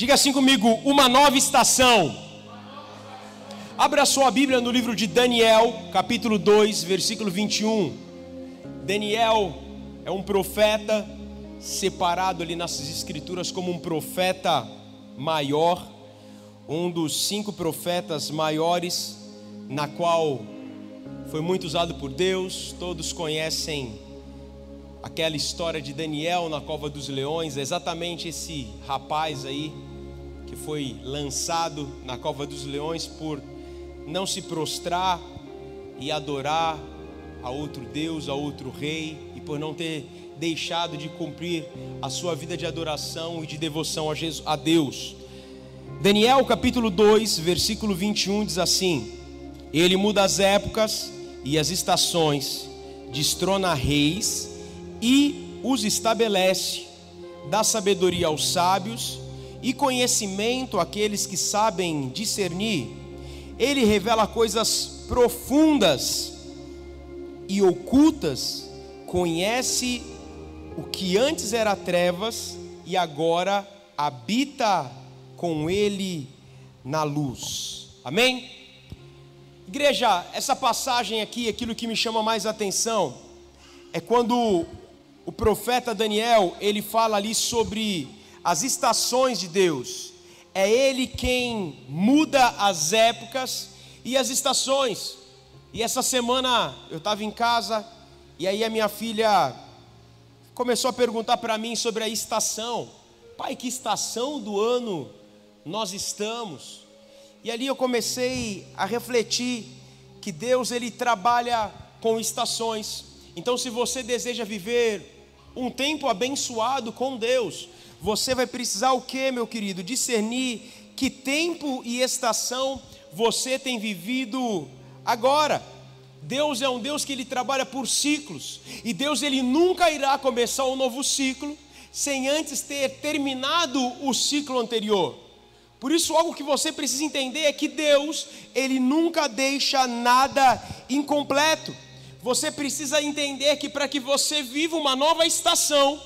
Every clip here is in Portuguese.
Diga assim comigo: uma nova estação. Abra sua Bíblia no livro de Daniel, capítulo 2, versículo 21. Daniel é um profeta separado ali nas escrituras como um profeta maior, um dos cinco profetas maiores, na qual foi muito usado por Deus. Todos conhecem aquela história de Daniel na cova dos leões, é exatamente esse rapaz aí que foi lançado na cova dos leões por não se prostrar e adorar a outro Deus, a outro rei, e por não ter deixado de cumprir a sua vida de adoração e de devoção a, Jesus, a Deus. Daniel capítulo 2, versículo 21 diz assim: Ele muda as épocas e as estações, destrona reis e os estabelece, dá sabedoria aos sábios e conhecimento àqueles que sabem discernir. Ele revela coisas profundas e ocultas, conhece o que antes era trevas e agora habita com ele na luz. Amém? Igreja, essa passagem aqui, aquilo que me chama mais atenção é quando o profeta Daniel, ele fala ali sobre as estações de Deus. É ele quem muda as épocas e as estações. E essa semana eu estava em casa e aí a minha filha começou a perguntar para mim sobre a estação. Pai, que estação do ano nós estamos? E ali eu comecei a refletir que Deus ele trabalha com estações. Então, se você deseja viver um tempo abençoado com Deus, você vai precisar o que, meu querido? Discernir que tempo e estação você tem vivido agora. Deus é um Deus que ele trabalha por ciclos, e Deus ele nunca irá começar um novo ciclo sem antes ter terminado o ciclo anterior. Por isso, algo que você precisa entender é que Deus, ele nunca deixa nada incompleto. Você precisa entender que para que você viva uma nova estação,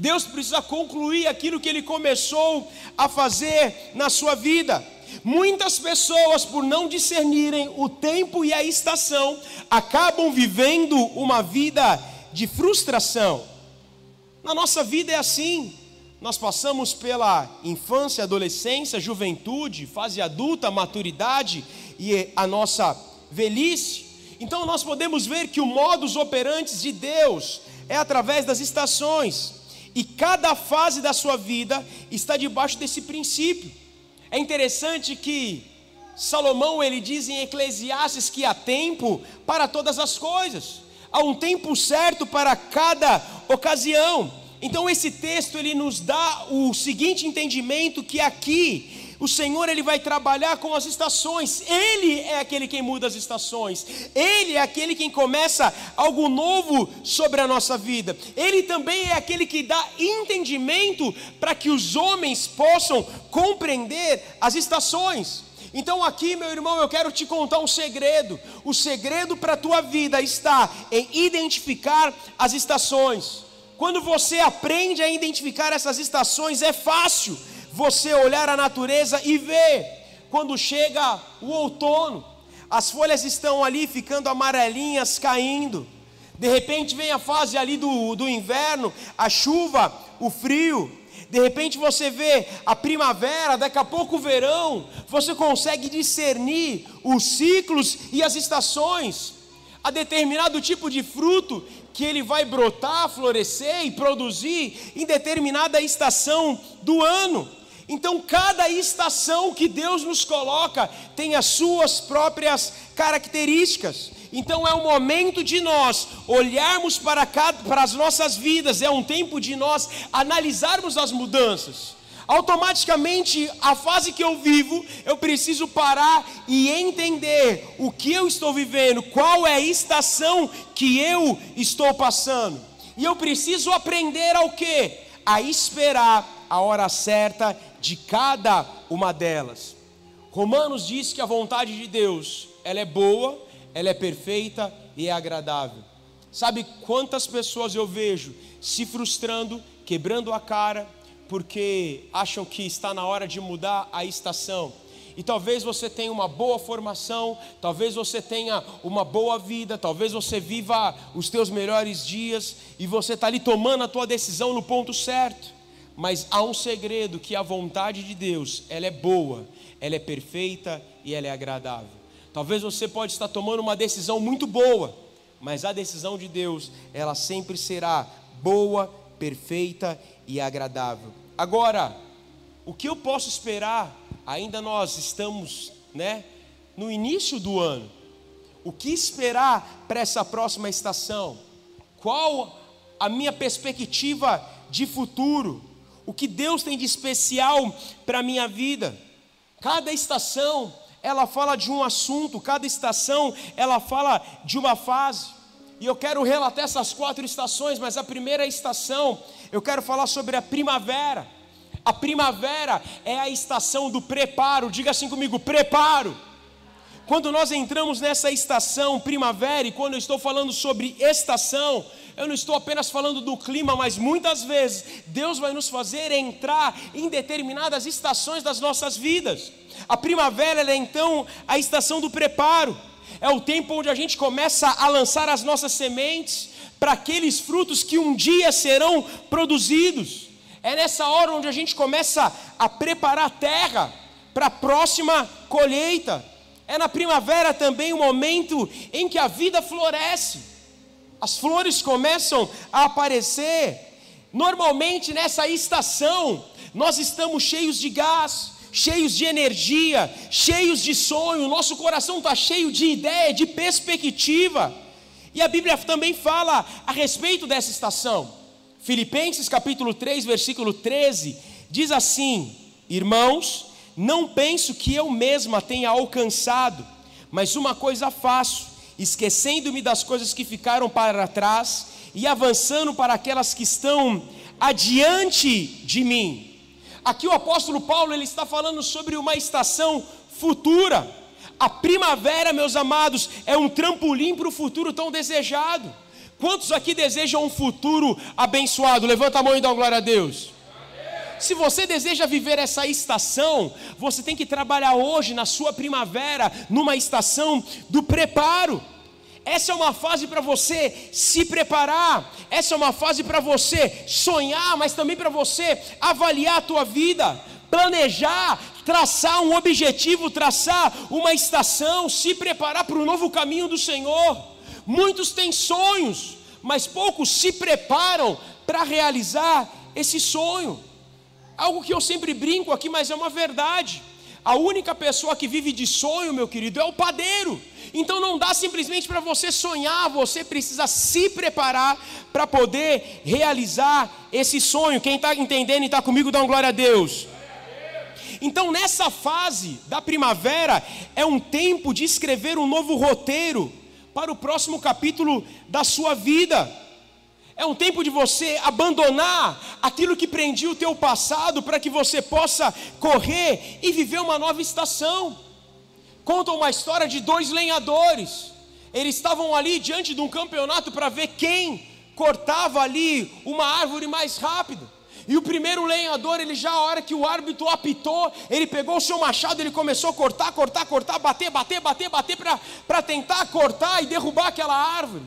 Deus precisa concluir aquilo que Ele começou a fazer na sua vida. Muitas pessoas, por não discernirem o tempo e a estação, acabam vivendo uma vida de frustração. Na nossa vida é assim. Nós passamos pela infância, adolescência, juventude, fase adulta, maturidade e a nossa velhice. Então nós podemos ver que o modus operandi de Deus é através das estações. E cada fase da sua vida está debaixo desse princípio. É interessante que Salomão ele diz em Eclesiastes que há tempo para todas as coisas. Há um tempo certo para cada ocasião. Então esse texto ele nos dá o seguinte entendimento que aqui o Senhor ele vai trabalhar com as estações. Ele é aquele quem muda as estações. Ele é aquele quem começa algo novo sobre a nossa vida. Ele também é aquele que dá entendimento para que os homens possam compreender as estações. Então aqui, meu irmão, eu quero te contar um segredo. O segredo para a tua vida está em identificar as estações. Quando você aprende a identificar essas estações, é fácil você olhar a natureza e ver quando chega o outono, as folhas estão ali ficando amarelinhas, caindo. De repente vem a fase ali do, do inverno, a chuva, o frio. De repente você vê a primavera, daqui a pouco o verão. Você consegue discernir os ciclos e as estações. Há determinado tipo de fruto que ele vai brotar, florescer e produzir em determinada estação do ano. Então, cada estação que Deus nos coloca tem as suas próprias características. Então, é o momento de nós olharmos para, cada, para as nossas vidas, é um tempo de nós analisarmos as mudanças. Automaticamente, a fase que eu vivo, eu preciso parar e entender o que eu estou vivendo, qual é a estação que eu estou passando. E eu preciso aprender ao que? A esperar a hora certa de cada uma delas. Romanos diz que a vontade de Deus, ela é boa, ela é perfeita e é agradável. Sabe quantas pessoas eu vejo se frustrando, quebrando a cara, porque acham que está na hora de mudar a estação. E talvez você tenha uma boa formação, talvez você tenha uma boa vida, talvez você viva os teus melhores dias e você está ali tomando a tua decisão no ponto certo. Mas há um segredo que a vontade de Deus, ela é boa, ela é perfeita e ela é agradável. Talvez você pode estar tomando uma decisão muito boa, mas a decisão de Deus, ela sempre será boa, perfeita e agradável. Agora, o que eu posso esperar ainda nós estamos, né, no início do ano. O que esperar para essa próxima estação? Qual a minha perspectiva de futuro? O que Deus tem de especial para a minha vida? Cada estação, ela fala de um assunto, cada estação, ela fala de uma fase. E eu quero relatar essas quatro estações, mas a primeira estação, eu quero falar sobre a primavera. A primavera é a estação do preparo, diga assim comigo: preparo. Quando nós entramos nessa estação primavera, e quando eu estou falando sobre estação, eu não estou apenas falando do clima, mas muitas vezes Deus vai nos fazer entrar em determinadas estações das nossas vidas. A primavera é então a estação do preparo, é o tempo onde a gente começa a lançar as nossas sementes para aqueles frutos que um dia serão produzidos. É nessa hora onde a gente começa a preparar a terra para a próxima colheita. É na primavera também o momento em que a vida floresce. As flores começam a aparecer. Normalmente nessa estação, nós estamos cheios de gás, cheios de energia, cheios de sonho, nosso coração está cheio de ideia, de perspectiva. E a Bíblia também fala a respeito dessa estação. Filipenses capítulo 3, versículo 13, diz assim: Irmãos, não penso que eu mesma tenha alcançado, mas uma coisa faço, esquecendo-me das coisas que ficaram para trás e avançando para aquelas que estão adiante de mim. Aqui o apóstolo Paulo ele está falando sobre uma estação futura. A primavera, meus amados, é um trampolim para o futuro tão desejado. Quantos aqui desejam um futuro abençoado? Levanta a mão e dá glória a Deus. Se você deseja viver essa estação, você tem que trabalhar hoje na sua primavera, numa estação do preparo. Essa é uma fase para você se preparar, essa é uma fase para você sonhar, mas também para você avaliar a tua vida, planejar, traçar um objetivo, traçar uma estação, se preparar para o novo caminho do Senhor. Muitos têm sonhos, mas poucos se preparam para realizar esse sonho. Algo que eu sempre brinco aqui, mas é uma verdade. A única pessoa que vive de sonho, meu querido, é o padeiro. Então não dá simplesmente para você sonhar, você precisa se preparar para poder realizar esse sonho. Quem está entendendo e está comigo, dá uma glória a Deus. Então, nessa fase da primavera, é um tempo de escrever um novo roteiro para o próximo capítulo da sua vida. É um tempo de você abandonar aquilo que prendia o teu passado para que você possa correr e viver uma nova estação. Conta uma história de dois lenhadores. Eles estavam ali diante de um campeonato para ver quem cortava ali uma árvore mais rápido. E o primeiro lenhador, ele já a hora que o árbitro apitou, ele pegou o seu machado, ele começou a cortar, cortar, cortar, bater, bater, bater, bater para tentar cortar e derrubar aquela árvore.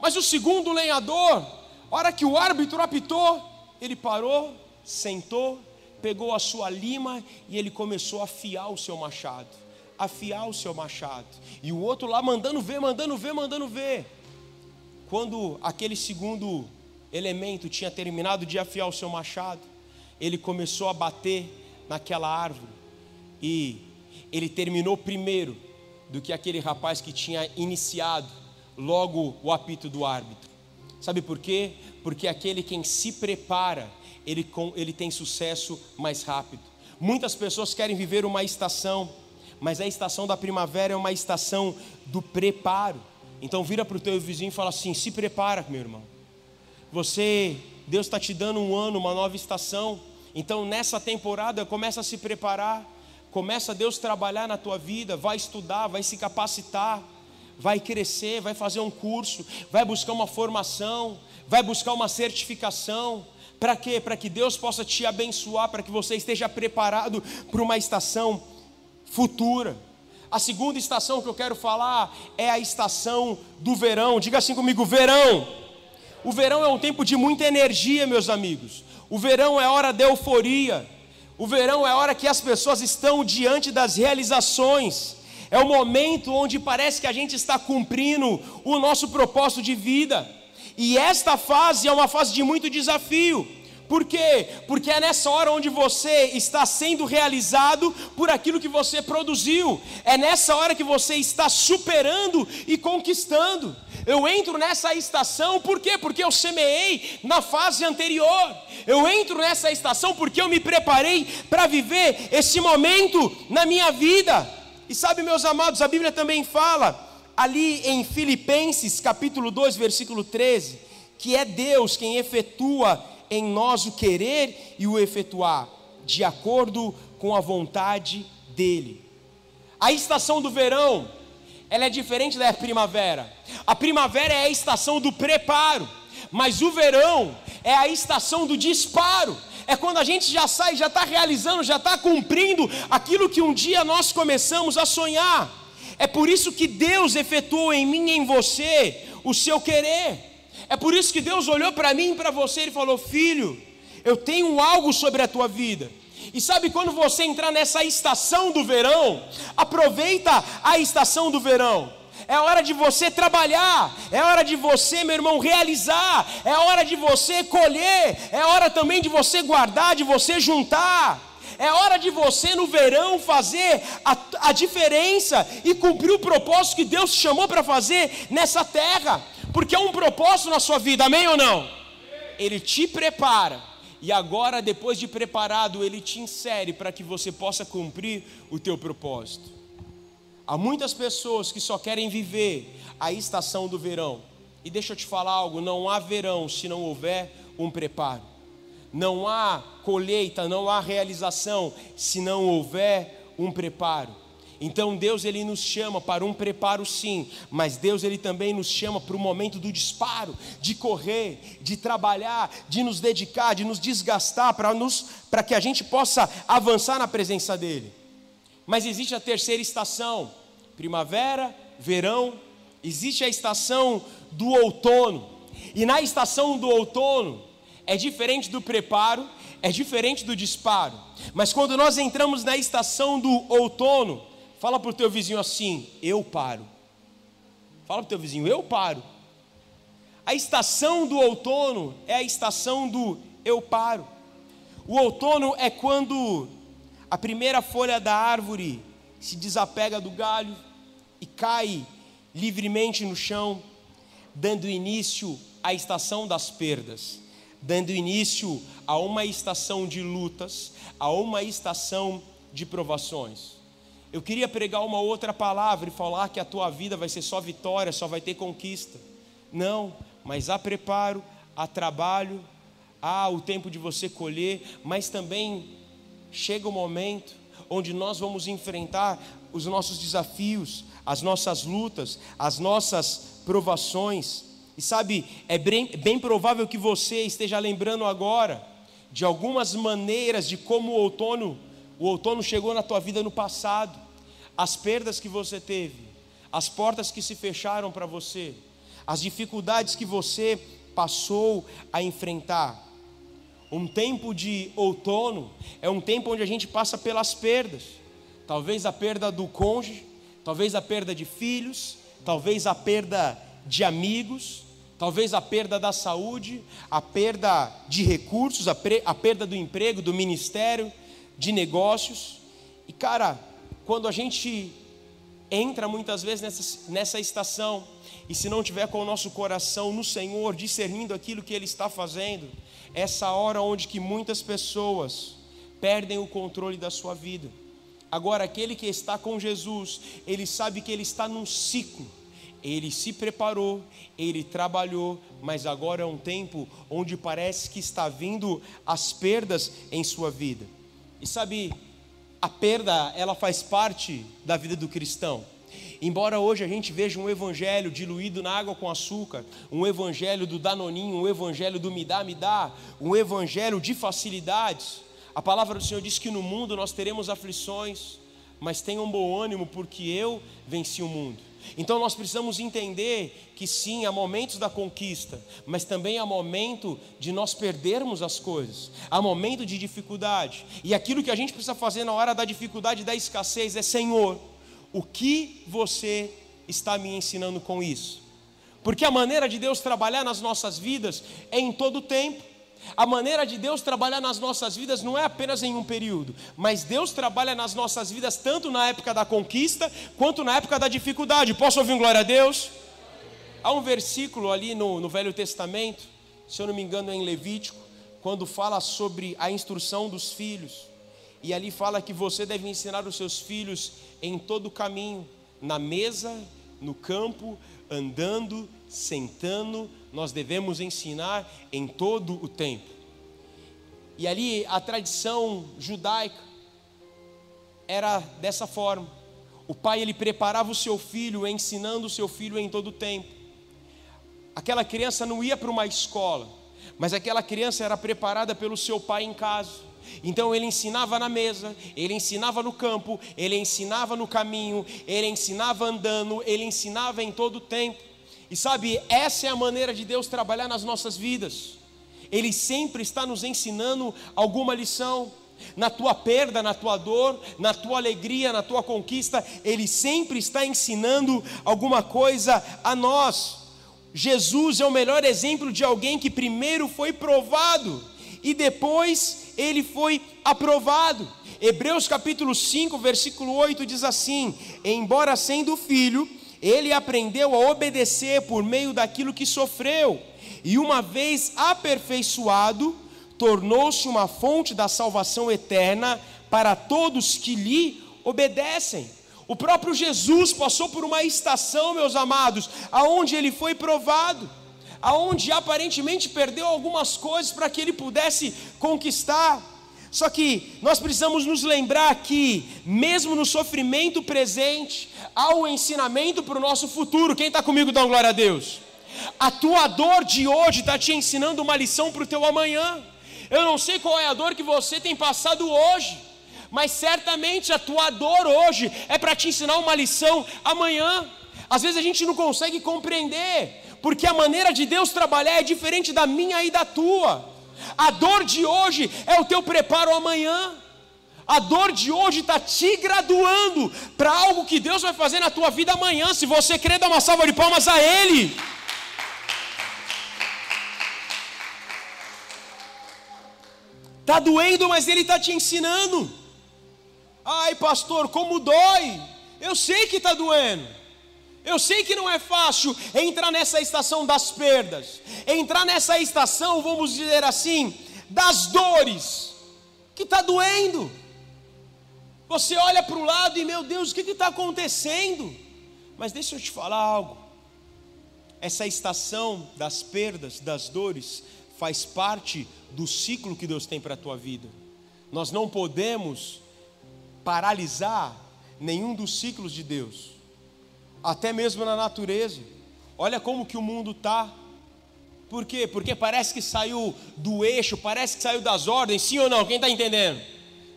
Mas o segundo lenhador, hora que o árbitro apitou, ele parou, sentou, pegou a sua lima e ele começou a afiar o seu machado. Afiar o seu machado. E o outro lá mandando ver, mandando ver, mandando ver. Quando aquele segundo elemento tinha terminado de afiar o seu machado, ele começou a bater naquela árvore e ele terminou primeiro do que aquele rapaz que tinha iniciado logo o apito do árbitro. Sabe por quê? Porque aquele quem se prepara, ele, ele tem sucesso mais rápido. Muitas pessoas querem viver uma estação, mas a estação da primavera é uma estação do preparo. Então vira para o teu vizinho e fala assim: se prepara, meu irmão você, Deus está te dando um ano, uma nova estação. Então nessa temporada começa a se preparar, começa Deus trabalhar na tua vida, vai estudar, vai se capacitar, vai crescer, vai fazer um curso, vai buscar uma formação, vai buscar uma certificação. Para quê? Para que Deus possa te abençoar, para que você esteja preparado para uma estação futura. A segunda estação que eu quero falar é a estação do verão. Diga assim comigo: verão. O verão é um tempo de muita energia, meus amigos. O verão é hora de euforia. O verão é hora que as pessoas estão diante das realizações. É o momento onde parece que a gente está cumprindo o nosso propósito de vida. E esta fase é uma fase de muito desafio. Por quê? Porque é nessa hora onde você está sendo realizado por aquilo que você produziu. É nessa hora que você está superando e conquistando. Eu entro nessa estação, por quê? Porque eu semeei na fase anterior. Eu entro nessa estação porque eu me preparei para viver esse momento na minha vida. E sabe, meus amados, a Bíblia também fala ali em Filipenses, capítulo 2, versículo 13, que é Deus quem efetua em nós o querer e o efetuar, de acordo com a vontade dEle. A estação do verão, ela é diferente da primavera. A primavera é a estação do preparo, mas o verão é a estação do disparo. É quando a gente já sai, já está realizando, já está cumprindo aquilo que um dia nós começamos a sonhar. É por isso que Deus efetuou em mim e em você o seu querer. É por isso que Deus olhou para mim e para você e falou: Filho, eu tenho algo sobre a tua vida. E sabe quando você entrar nessa estação do verão, aproveita a estação do verão. É hora de você trabalhar, é hora de você, meu irmão, realizar, é hora de você colher, é hora também de você guardar, de você juntar. É hora de você no verão fazer a, a diferença e cumprir o propósito que Deus te chamou para fazer nessa terra porque é um propósito na sua vida, amém ou não? Ele te prepara, e agora, depois de preparado, ele te insere para que você possa cumprir o teu propósito. Há muitas pessoas que só querem viver a estação do verão. E deixa eu te falar algo: não há verão se não houver um preparo. Não há colheita, não há realização se não houver um preparo. Então Deus ele nos chama para um preparo sim, mas Deus ele também nos chama para o momento do disparo, de correr, de trabalhar, de nos dedicar, de nos desgastar para nos para que a gente possa avançar na presença dele. Mas existe a terceira estação, primavera, verão, existe a estação do outono. E na estação do outono é diferente do preparo, é diferente do disparo. Mas quando nós entramos na estação do outono, Fala para o teu vizinho assim: eu paro. Fala para o teu vizinho: eu paro. A estação do outono é a estação do eu paro. O outono é quando a primeira folha da árvore se desapega do galho e cai livremente no chão, dando início à estação das perdas, dando início a uma estação de lutas, a uma estação de provações. Eu queria pregar uma outra palavra e falar que a tua vida vai ser só vitória, só vai ter conquista. Não, mas há preparo, há trabalho, há o tempo de você colher, mas também chega o momento onde nós vamos enfrentar os nossos desafios, as nossas lutas, as nossas provações. E sabe, é bem, bem provável que você esteja lembrando agora de algumas maneiras de como o outono o outono chegou na tua vida no passado, as perdas que você teve, as portas que se fecharam para você, as dificuldades que você passou a enfrentar. Um tempo de outono é um tempo onde a gente passa pelas perdas. Talvez a perda do cônjuge, talvez a perda de filhos, talvez a perda de amigos, talvez a perda da saúde, a perda de recursos, a, a perda do emprego, do ministério de negócios. E cara, quando a gente entra muitas vezes nessa, nessa estação, e se não tiver com o nosso coração no Senhor, discernindo aquilo que Ele está fazendo, essa hora onde que muitas pessoas perdem o controle da sua vida. Agora, aquele que está com Jesus, ele sabe que ele está num ciclo. Ele se preparou, ele trabalhou, mas agora é um tempo onde parece que está vindo as perdas em sua vida. E sabe, a perda, ela faz parte da vida do cristão. Embora hoje a gente veja um evangelho diluído na água com açúcar, um evangelho do danoninho, um evangelho do me dá, me dá, um evangelho de facilidades, a palavra do Senhor diz que no mundo nós teremos aflições, mas tenham bom ânimo, porque eu venci o mundo. Então nós precisamos entender que sim, há momentos da conquista, mas também há momento de nós perdermos as coisas, há momento de dificuldade. E aquilo que a gente precisa fazer na hora da dificuldade, da escassez, é: Senhor, o que você está me ensinando com isso? Porque a maneira de Deus trabalhar nas nossas vidas é em todo o tempo. A maneira de Deus trabalhar nas nossas vidas não é apenas em um período, mas Deus trabalha nas nossas vidas tanto na época da conquista quanto na época da dificuldade. Posso ouvir um glória a Deus? Há um versículo ali no, no Velho Testamento, se eu não me engano é em Levítico, quando fala sobre a instrução dos filhos. E ali fala que você deve ensinar os seus filhos em todo o caminho, na mesa, no campo, andando, sentando, nós devemos ensinar em todo o tempo. E ali a tradição judaica era dessa forma. O pai ele preparava o seu filho, ensinando o seu filho em todo o tempo. Aquela criança não ia para uma escola, mas aquela criança era preparada pelo seu pai em casa. Então ele ensinava na mesa, ele ensinava no campo, ele ensinava no caminho, ele ensinava andando, ele ensinava em todo o tempo. E sabe, essa é a maneira de Deus trabalhar nas nossas vidas. Ele sempre está nos ensinando alguma lição. Na tua perda, na tua dor, na tua alegria, na tua conquista, Ele sempre está ensinando alguma coisa a nós. Jesus é o melhor exemplo de alguém que primeiro foi provado e depois ele foi aprovado. Hebreus capítulo 5, versículo 8 diz assim: Embora sendo filho, ele aprendeu a obedecer por meio daquilo que sofreu, e uma vez aperfeiçoado, tornou-se uma fonte da salvação eterna para todos que lhe obedecem. O próprio Jesus passou por uma estação, meus amados, aonde ele foi provado, aonde aparentemente perdeu algumas coisas para que ele pudesse conquistar. Só que nós precisamos nos lembrar que, mesmo no sofrimento presente, há um ensinamento para o nosso futuro. Quem está comigo, dá glória a Deus. A tua dor de hoje está te ensinando uma lição para o teu amanhã. Eu não sei qual é a dor que você tem passado hoje, mas certamente a tua dor hoje é para te ensinar uma lição amanhã. Às vezes a gente não consegue compreender, porque a maneira de Deus trabalhar é diferente da minha e da tua. A dor de hoje é o teu preparo amanhã. A dor de hoje está te graduando para algo que Deus vai fazer na tua vida amanhã. Se você crer, dá uma salva de palmas a Ele. Está doendo, mas Ele está te ensinando. Ai, pastor, como dói. Eu sei que está doendo. Eu sei que não é fácil entrar nessa estação das perdas, entrar nessa estação, vamos dizer assim, das dores, que está doendo. Você olha para o lado e, meu Deus, o que está acontecendo? Mas deixa eu te falar algo. Essa estação das perdas, das dores, faz parte do ciclo que Deus tem para a tua vida. Nós não podemos paralisar nenhum dos ciclos de Deus até mesmo na natureza. Olha como que o mundo está. Por quê? Porque parece que saiu do eixo, parece que saiu das ordens, sim ou não? Quem está entendendo?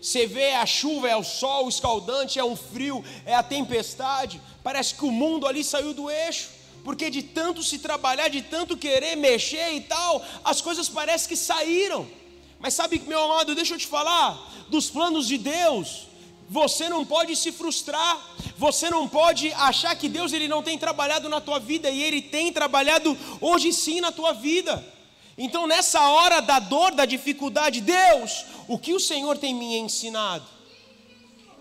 Você vê a chuva, é o sol escaldante, é um frio, é a tempestade. Parece que o mundo ali saiu do eixo, porque de tanto se trabalhar, de tanto querer mexer e tal, as coisas parecem que saíram. Mas sabe, meu amado, deixa eu te falar, dos planos de Deus, você não pode se frustrar, você não pode achar que Deus ele não tem trabalhado na tua vida e ele tem trabalhado hoje sim na tua vida. Então, nessa hora da dor, da dificuldade, Deus, o que o Senhor tem me ensinado?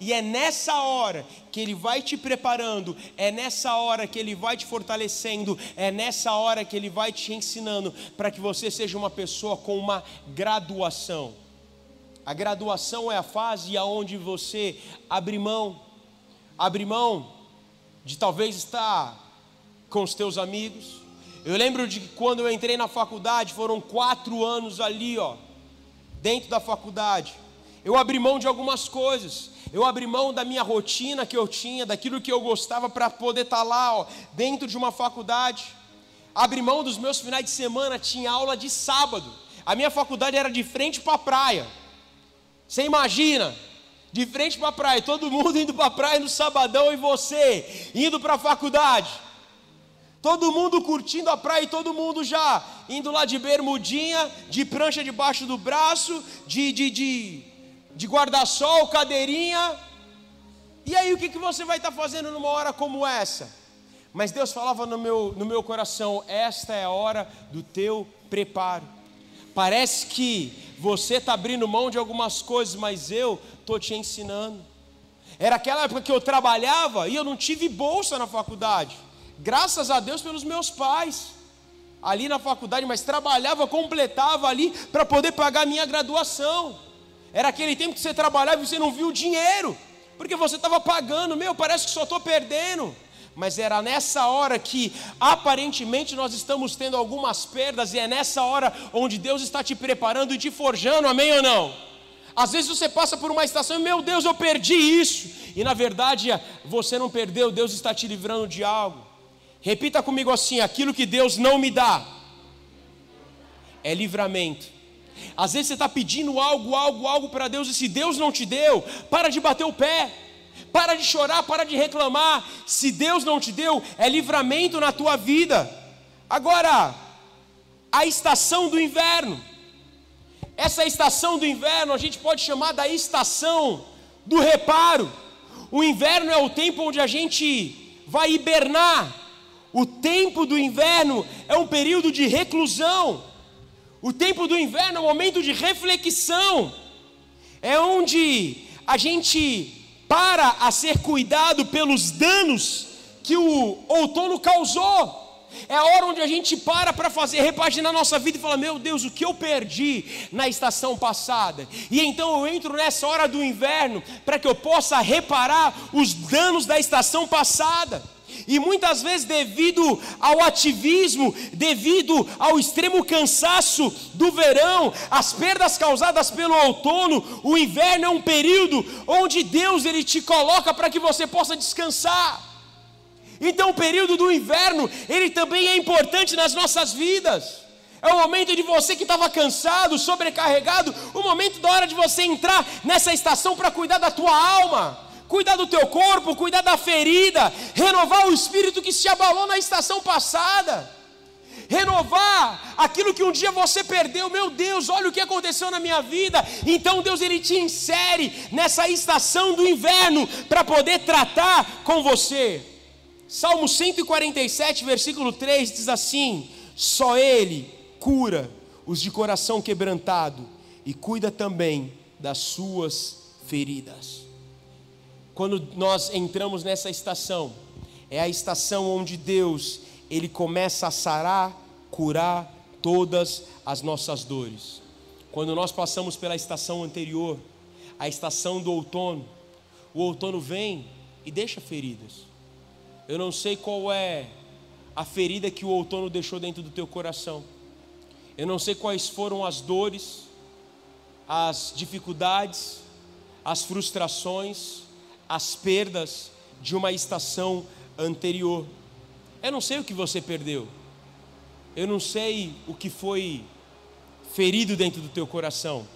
E é nessa hora que Ele vai te preparando, é nessa hora que Ele vai te fortalecendo, é nessa hora que Ele vai te ensinando para que você seja uma pessoa com uma graduação. A graduação é a fase aonde você abre mão, abre mão de talvez estar com os teus amigos. Eu lembro de que quando eu entrei na faculdade, foram quatro anos ali, ó, dentro da faculdade. Eu abri mão de algumas coisas. Eu abri mão da minha rotina que eu tinha, daquilo que eu gostava para poder estar tá lá, ó, dentro de uma faculdade. Abri mão dos meus finais de semana, tinha aula de sábado. A minha faculdade era de frente para a praia. Você imagina? De frente para a praia, todo mundo indo para a praia no sabadão e você indo para a faculdade. Todo mundo curtindo a praia e todo mundo já indo lá de bermudinha, de prancha debaixo do braço, de, de, de, de guarda-sol, cadeirinha. E aí o que, que você vai estar fazendo numa hora como essa? Mas Deus falava no meu, no meu coração: esta é a hora do teu preparo. Parece que você está abrindo mão de algumas coisas, mas eu estou te ensinando. Era aquela época que eu trabalhava e eu não tive bolsa na faculdade. Graças a Deus pelos meus pais. Ali na faculdade, mas trabalhava, completava ali para poder pagar minha graduação. Era aquele tempo que você trabalhava e você não viu o dinheiro, porque você estava pagando, meu, parece que só estou perdendo mas era nessa hora que aparentemente nós estamos tendo algumas perdas, e é nessa hora onde Deus está te preparando e te forjando, amém ou não? Às vezes você passa por uma estação e, meu Deus, eu perdi isso, e na verdade você não perdeu, Deus está te livrando de algo. Repita comigo assim: aquilo que Deus não me dá é livramento. Às vezes você está pedindo algo, algo, algo para Deus, e se Deus não te deu, para de bater o pé. Para de chorar, para de reclamar. Se Deus não te deu, é livramento na tua vida. Agora, a estação do inverno. Essa estação do inverno a gente pode chamar da estação do reparo. O inverno é o tempo onde a gente vai hibernar. O tempo do inverno é um período de reclusão. O tempo do inverno é um momento de reflexão. É onde a gente para a ser cuidado pelos danos que o outono causou. É a hora onde a gente para para fazer repaginar nossa vida e falar: Meu Deus, o que eu perdi na estação passada? E então eu entro nessa hora do inverno para que eu possa reparar os danos da estação passada. E muitas vezes, devido ao ativismo, devido ao extremo cansaço do verão, as perdas causadas pelo outono, o inverno é um período onde Deus ele te coloca para que você possa descansar. Então, o período do inverno, ele também é importante nas nossas vidas. É o momento de você que estava cansado, sobrecarregado, o momento da hora de você entrar nessa estação para cuidar da tua alma cuidar do teu corpo, cuidar da ferida, renovar o espírito que se abalou na estação passada, renovar aquilo que um dia você perdeu. Meu Deus, olha o que aconteceu na minha vida. Então Deus ele te insere nessa estação do inverno para poder tratar com você. Salmo 147, versículo 3 diz assim: Só Ele cura os de coração quebrantado e cuida também das suas feridas quando nós entramos nessa estação, é a estação onde Deus, ele começa a sarar, curar todas as nossas dores. Quando nós passamos pela estação anterior, a estação do outono, o outono vem e deixa feridas. Eu não sei qual é a ferida que o outono deixou dentro do teu coração. Eu não sei quais foram as dores, as dificuldades, as frustrações, as perdas de uma estação anterior. Eu não sei o que você perdeu. Eu não sei o que foi ferido dentro do teu coração.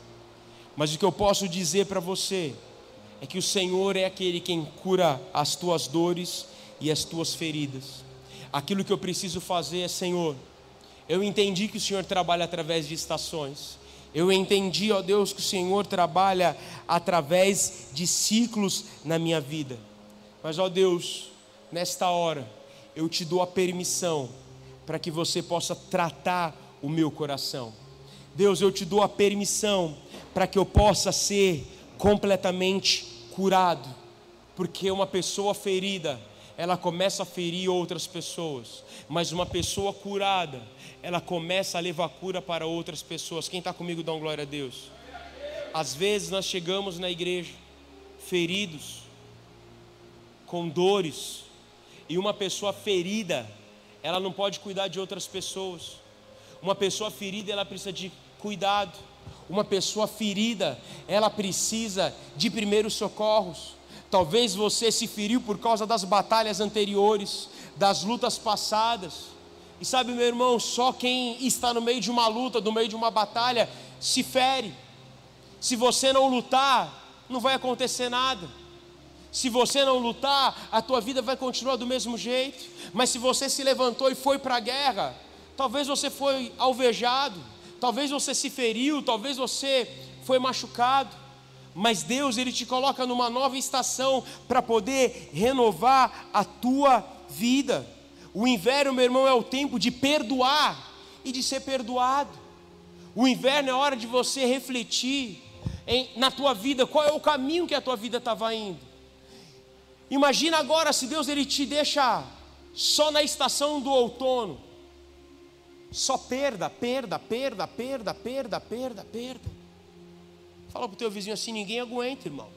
Mas o que eu posso dizer para você é que o Senhor é aquele quem cura as tuas dores e as tuas feridas. Aquilo que eu preciso fazer é, Senhor, eu entendi que o Senhor trabalha através de estações. Eu entendi, ó Deus, que o Senhor trabalha através de ciclos na minha vida. Mas, ó Deus, nesta hora, eu te dou a permissão para que você possa tratar o meu coração. Deus, eu te dou a permissão para que eu possa ser completamente curado, porque uma pessoa ferida, ela começa a ferir outras pessoas, mas uma pessoa curada, ela começa a levar cura para outras pessoas. Quem está comigo, dá glória a Deus. Às vezes nós chegamos na igreja feridos, com dores, e uma pessoa ferida, ela não pode cuidar de outras pessoas. Uma pessoa ferida, ela precisa de cuidado. uma pessoa ferida, ela precisa de primeiros socorros. Talvez você se feriu por causa das batalhas anteriores, das lutas passadas. E sabe, meu irmão, só quem está no meio de uma luta, no meio de uma batalha, se fere. Se você não lutar, não vai acontecer nada. Se você não lutar, a tua vida vai continuar do mesmo jeito. Mas se você se levantou e foi para a guerra, talvez você foi alvejado, talvez você se feriu, talvez você foi machucado. Mas Deus, Ele te coloca numa nova estação para poder renovar a tua vida. O inverno, meu irmão, é o tempo de perdoar e de ser perdoado. O inverno é hora de você refletir em, na tua vida qual é o caminho que a tua vida estava indo. Imagina agora se Deus ele te deixa só na estação do outono. Só perda, perda, perda, perda, perda, perda, perda. Fala para o teu vizinho assim: ninguém aguenta, irmão.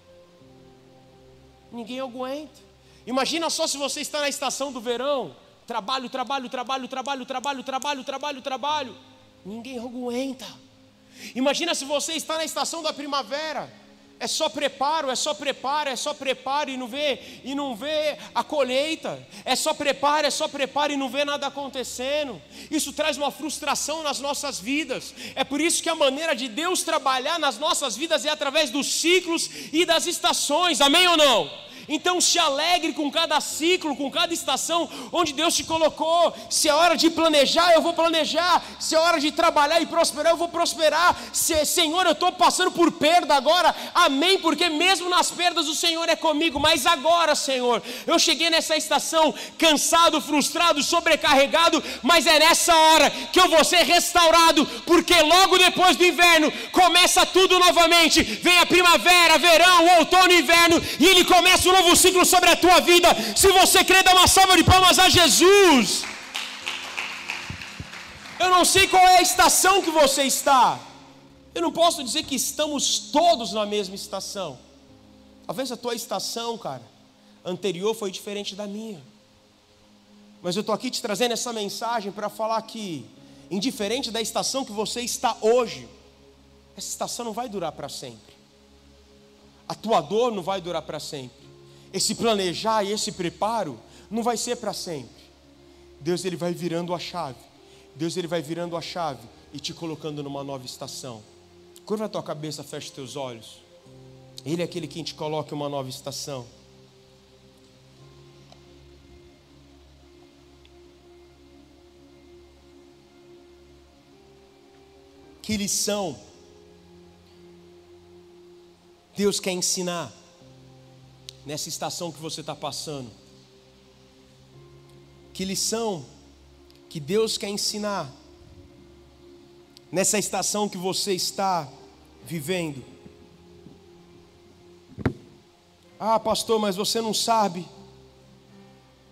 Ninguém aguenta. Imagina só se você está na estação do verão Trabalho, trabalho, trabalho, trabalho, trabalho, trabalho, trabalho, trabalho. Ninguém aguenta. Imagina se você está na estação da primavera. É só preparo, é só preparo, é só preparo e não vê e não vê a colheita. É só preparo, é só preparo e não vê nada acontecendo. Isso traz uma frustração nas nossas vidas. É por isso que a maneira de Deus trabalhar nas nossas vidas é através dos ciclos e das estações. Amém ou não? Então se alegre com cada ciclo, com cada estação onde Deus te colocou. Se é hora de planejar, eu vou planejar. Se é hora de trabalhar e prosperar, eu vou prosperar. Se, Senhor, eu estou passando por perda agora, amém, porque mesmo nas perdas o Senhor é comigo. Mas agora, Senhor, eu cheguei nessa estação cansado, frustrado, sobrecarregado, mas é nessa hora que eu vou ser restaurado, porque logo depois do inverno começa tudo novamente. Vem a primavera, verão, outono, inverno, e ele começa o novo ciclo sobre a tua vida. Se você crê, dá uma salva de palmas a Jesus. Eu não sei qual é a estação que você está. Eu não posso dizer que estamos todos na mesma estação. Talvez a tua estação, cara, anterior foi diferente da minha. Mas eu estou aqui te trazendo essa mensagem para falar que, indiferente da estação que você está hoje, essa estação não vai durar para sempre. A tua dor não vai durar para sempre esse planejar e esse preparo não vai ser para sempre. Deus ele vai virando a chave. Deus ele vai virando a chave e te colocando numa nova estação. Curva a tua cabeça, fecha teus olhos. Ele é aquele que te coloca em uma nova estação. Que lição Deus quer ensinar nessa estação que você está passando? Que lição que Deus quer ensinar nessa estação que você está vivendo? Ah, pastor, mas você não sabe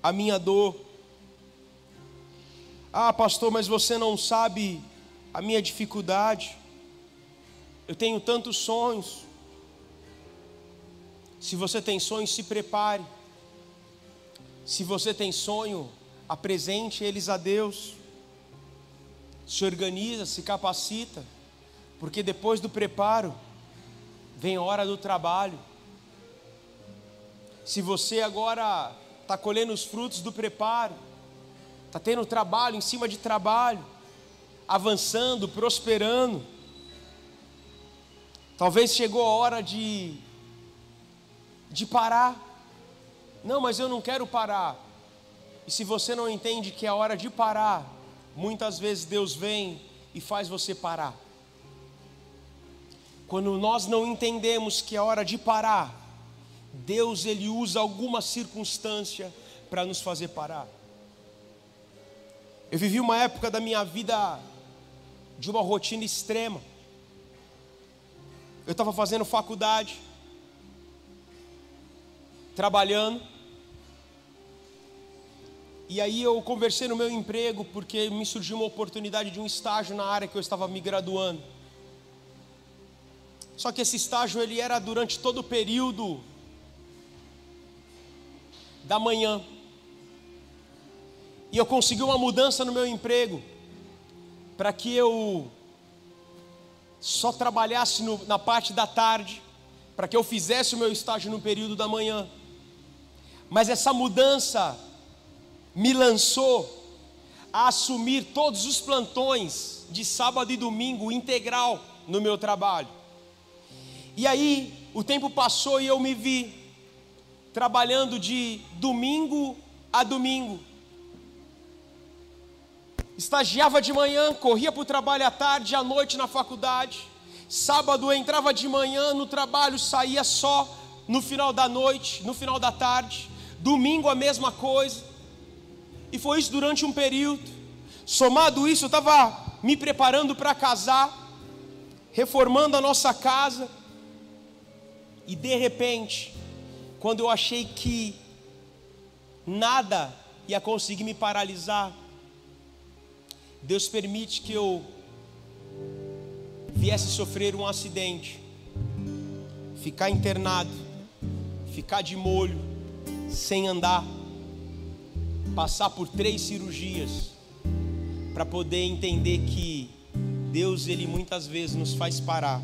a minha dor. Ah, pastor, mas você não sabe a minha dificuldade. Eu tenho tantos sonhos. Se você tem sonho, se prepare. Se você tem sonho, apresente eles a Deus. Se organiza, se capacita, porque depois do preparo vem a hora do trabalho. Se você agora está colhendo os frutos do preparo, está tendo trabalho em cima de trabalho, avançando, prosperando, talvez chegou a hora de de parar. Não, mas eu não quero parar. E se você não entende que é a hora de parar, muitas vezes Deus vem e faz você parar. Quando nós não entendemos que é hora de parar, Deus ele usa alguma circunstância para nos fazer parar. Eu vivi uma época da minha vida de uma rotina extrema. Eu estava fazendo faculdade, trabalhando. E aí eu conversei no meu emprego porque me surgiu uma oportunidade de um estágio na área que eu estava me graduando. Só que esse estágio ele era durante todo o período da manhã. E eu consegui uma mudança no meu emprego para que eu só trabalhasse no, na parte da tarde, para que eu fizesse o meu estágio no período da manhã. Mas essa mudança me lançou a assumir todos os plantões de sábado e domingo integral no meu trabalho. E aí o tempo passou e eu me vi trabalhando de domingo a domingo. Estagiava de manhã, corria para o trabalho à tarde, à noite na faculdade. Sábado entrava de manhã no trabalho, saía só no final da noite, no final da tarde. Domingo a mesma coisa. E foi isso durante um período. Somado isso, eu estava me preparando para casar, reformando a nossa casa. E de repente, quando eu achei que nada ia conseguir me paralisar, Deus permite que eu viesse sofrer um acidente, ficar internado, ficar de molho, sem andar, passar por três cirurgias, para poder entender que Deus, Ele muitas vezes nos faz parar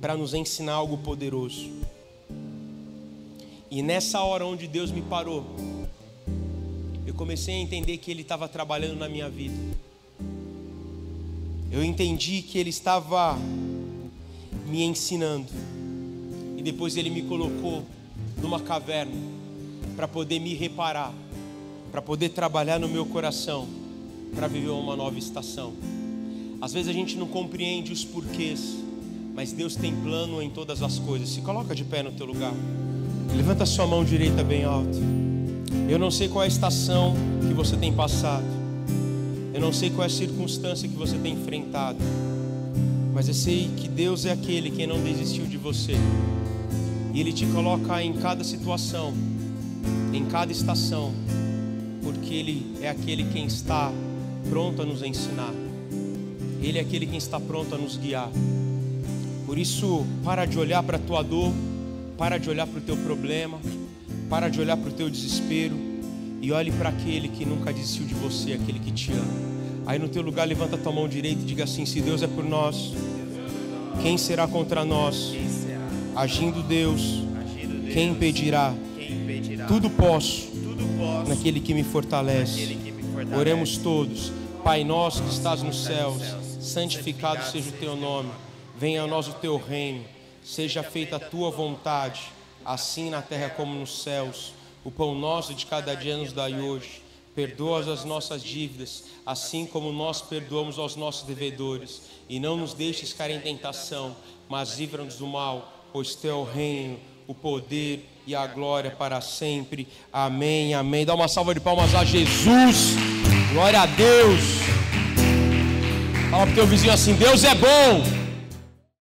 para nos ensinar algo poderoso. E nessa hora onde Deus me parou, eu comecei a entender que Ele estava trabalhando na minha vida eu entendi que Ele estava me ensinando. E depois Ele me colocou numa caverna para poder me reparar, para poder trabalhar no meu coração, para viver uma nova estação. Às vezes a gente não compreende os porquês, mas Deus tem plano em todas as coisas. Se coloca de pé no teu lugar. Levanta a sua mão direita bem alto. Eu não sei qual é a estação que você tem passado. Eu não sei qual é a circunstância que você tem enfrentado, mas eu sei que Deus é aquele que não desistiu de você. E Ele te coloca em cada situação, em cada estação, porque Ele é aquele quem está pronto a nos ensinar. Ele é aquele quem está pronto a nos guiar. Por isso, para de olhar para a tua dor, para de olhar para o teu problema, para de olhar para o teu desespero e olhe para aquele que nunca desistiu de você, aquele que te ama. Aí no teu lugar, levanta a tua mão direita e diga assim: Se Deus é por nós, quem será contra nós? Agindo Deus, quem impedirá? Tudo posso naquele que me fortalece. Oremos todos. Pai nosso que estás nos céus, santificado seja o teu nome. Venha a nós o teu reino. Seja feita a tua vontade, assim na terra como nos céus. O pão nosso de cada dia nos dai hoje. Perdoa as nossas dívidas, assim como nós perdoamos aos nossos devedores. E não nos deixes cair em tentação, mas livra-nos do mal, pois teu é o reino, o poder e a glória para sempre. Amém, amém. Dá uma salva de palmas a Jesus. Glória a Deus. Fala para o teu vizinho assim: Deus é bom.